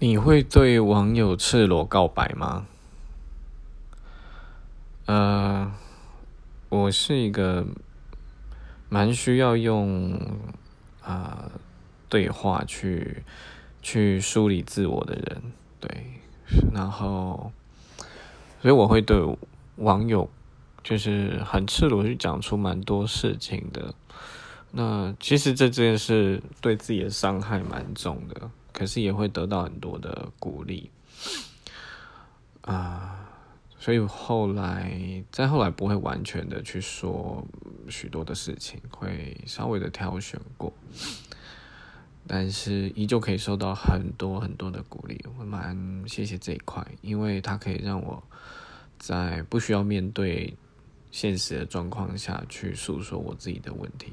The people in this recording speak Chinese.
你会对网友赤裸告白吗？呃，我是一个蛮需要用啊对话去去梳理自我的人，对，然后所以我会对网友就是很赤裸去讲出蛮多事情的。那其实这件事对自己的伤害蛮重的。可是也会得到很多的鼓励，啊，所以后来再后来不会完全的去说许多的事情，会稍微的挑选过，但是依旧可以收到很多很多的鼓励，我蛮谢谢这一块，因为它可以让我在不需要面对现实的状况下去诉说我自己的问题。